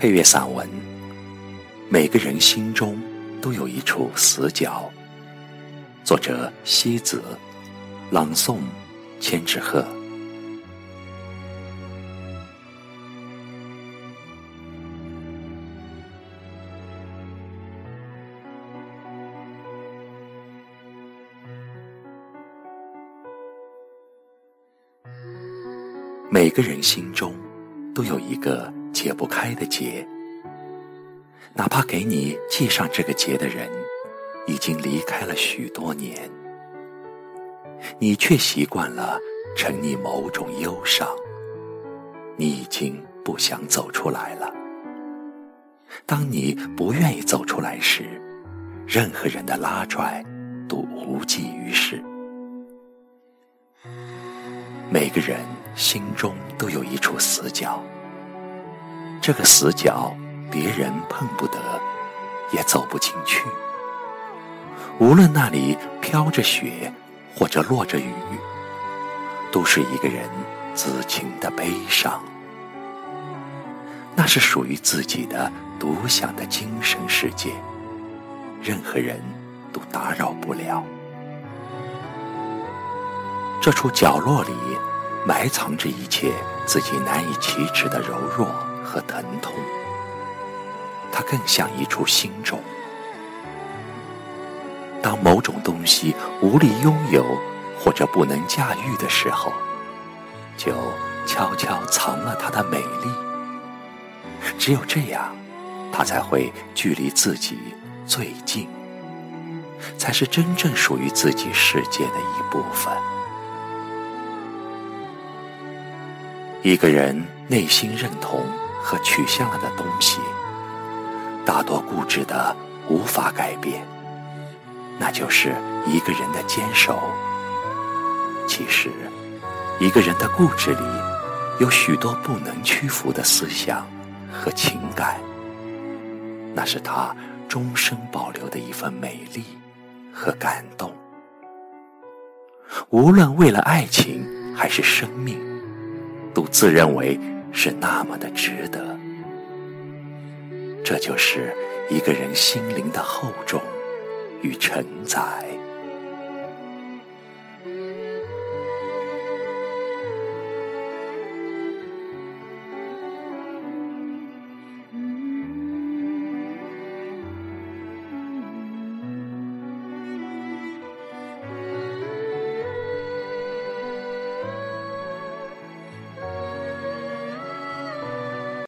配乐散文。每个人心中都有一处死角。作者：西子，朗诵：千纸鹤。每个人心中都有一个解不开的结，哪怕给你系上这个结的人已经离开了许多年，你却习惯了沉溺某种忧伤，你已经不想走出来了。当你不愿意走出来时，任何人的拉拽都无济于事。每个人。心中都有一处死角，这个死角别人碰不得，也走不进去。无论那里飘着雪，或者落着雨，都是一个人自情的悲伤。那是属于自己的独享的精神世界，任何人都打扰不了。这处角落里。埋藏着一切自己难以启齿的柔弱和疼痛，它更像一处心种。当某种东西无力拥有或者不能驾驭的时候，就悄悄藏了它的美丽。只有这样，它才会距离自己最近，才是真正属于自己世界的一部分。一个人内心认同和取向了的东西，大多固执的无法改变，那就是一个人的坚守。其实，一个人的固执里，有许多不能屈服的思想和情感，那是他终生保留的一份美丽和感动。无论为了爱情还是生命。都自认为是那么的值得，这就是一个人心灵的厚重与承载。